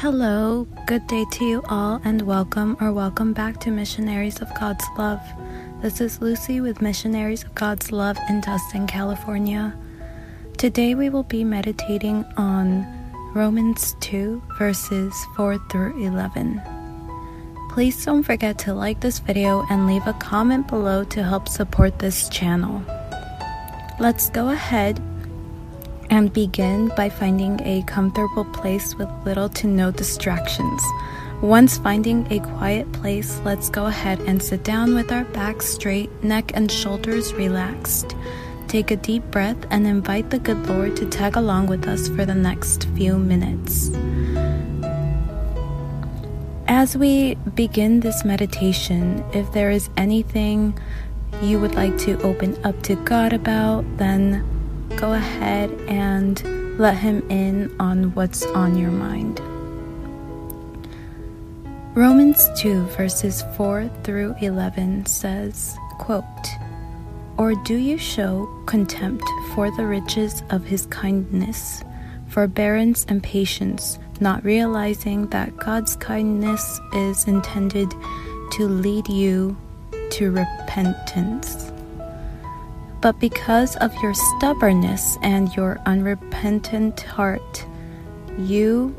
Hello, good day to you all, and welcome or welcome back to Missionaries of God's Love. This is Lucy with Missionaries of God's Love in Tustin, California. Today we will be meditating on Romans 2, verses 4 through 11. Please don't forget to like this video and leave a comment below to help support this channel. Let's go ahead and begin by finding a comfortable place with little to no distractions. Once finding a quiet place, let's go ahead and sit down with our back straight, neck and shoulders relaxed. Take a deep breath and invite the good Lord to tag along with us for the next few minutes. As we begin this meditation, if there is anything you would like to open up to God about, then go ahead and let Him in on what's on your mind. Romans 2 verses 4 through 11 says, quote, Or do you show contempt for the riches of his kindness, forbearance and patience, not realizing that God's kindness is intended to lead you to repentance? But because of your stubbornness and your unrepentant heart, you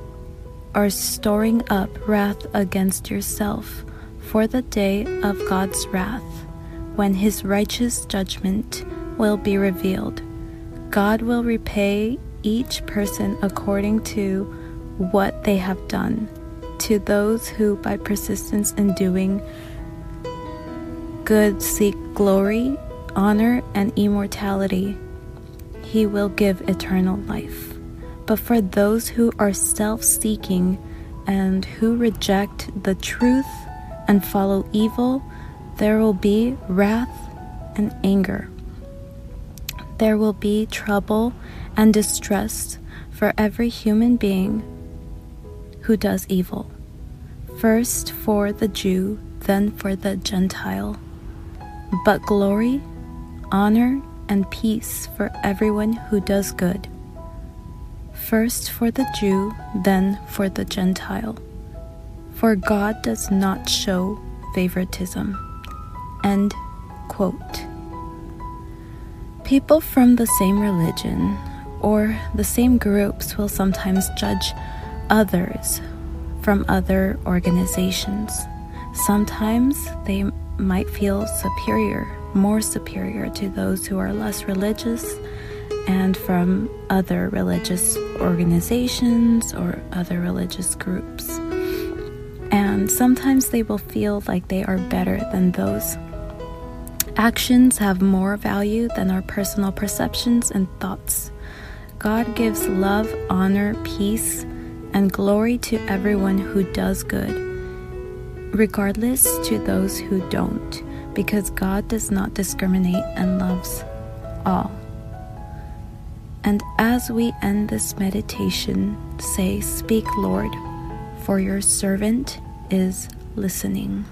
are storing up wrath against yourself for the day of God's wrath, when his righteous judgment will be revealed. God will repay each person according to what they have done. To those who, by persistence in doing good, seek glory honor, and immortality, he will give eternal life. But for those who are self seeking and who reject the truth and follow evil, there will be wrath and anger. There will be trouble and distress for every human being who does evil. First for the Jew, then for the Gentile. But glory honor, and peace for everyone who does good. First for the Jew, then for the Gentile. For God does not show favoritism. End quote. People from the same religion or the same groups will sometimes judge others from other organizations. Sometimes they might feel superior more superior to those who are less religious and from other religious organizations or other religious groups. And sometimes they will feel like they are better than those. Actions have more value than our personal perceptions and thoughts. God gives love, honor, peace, and glory to everyone who does good, regardless to those who don't because God does not discriminate and loves all. And as we end this meditation, say, Speak, Lord, for your servant is listening.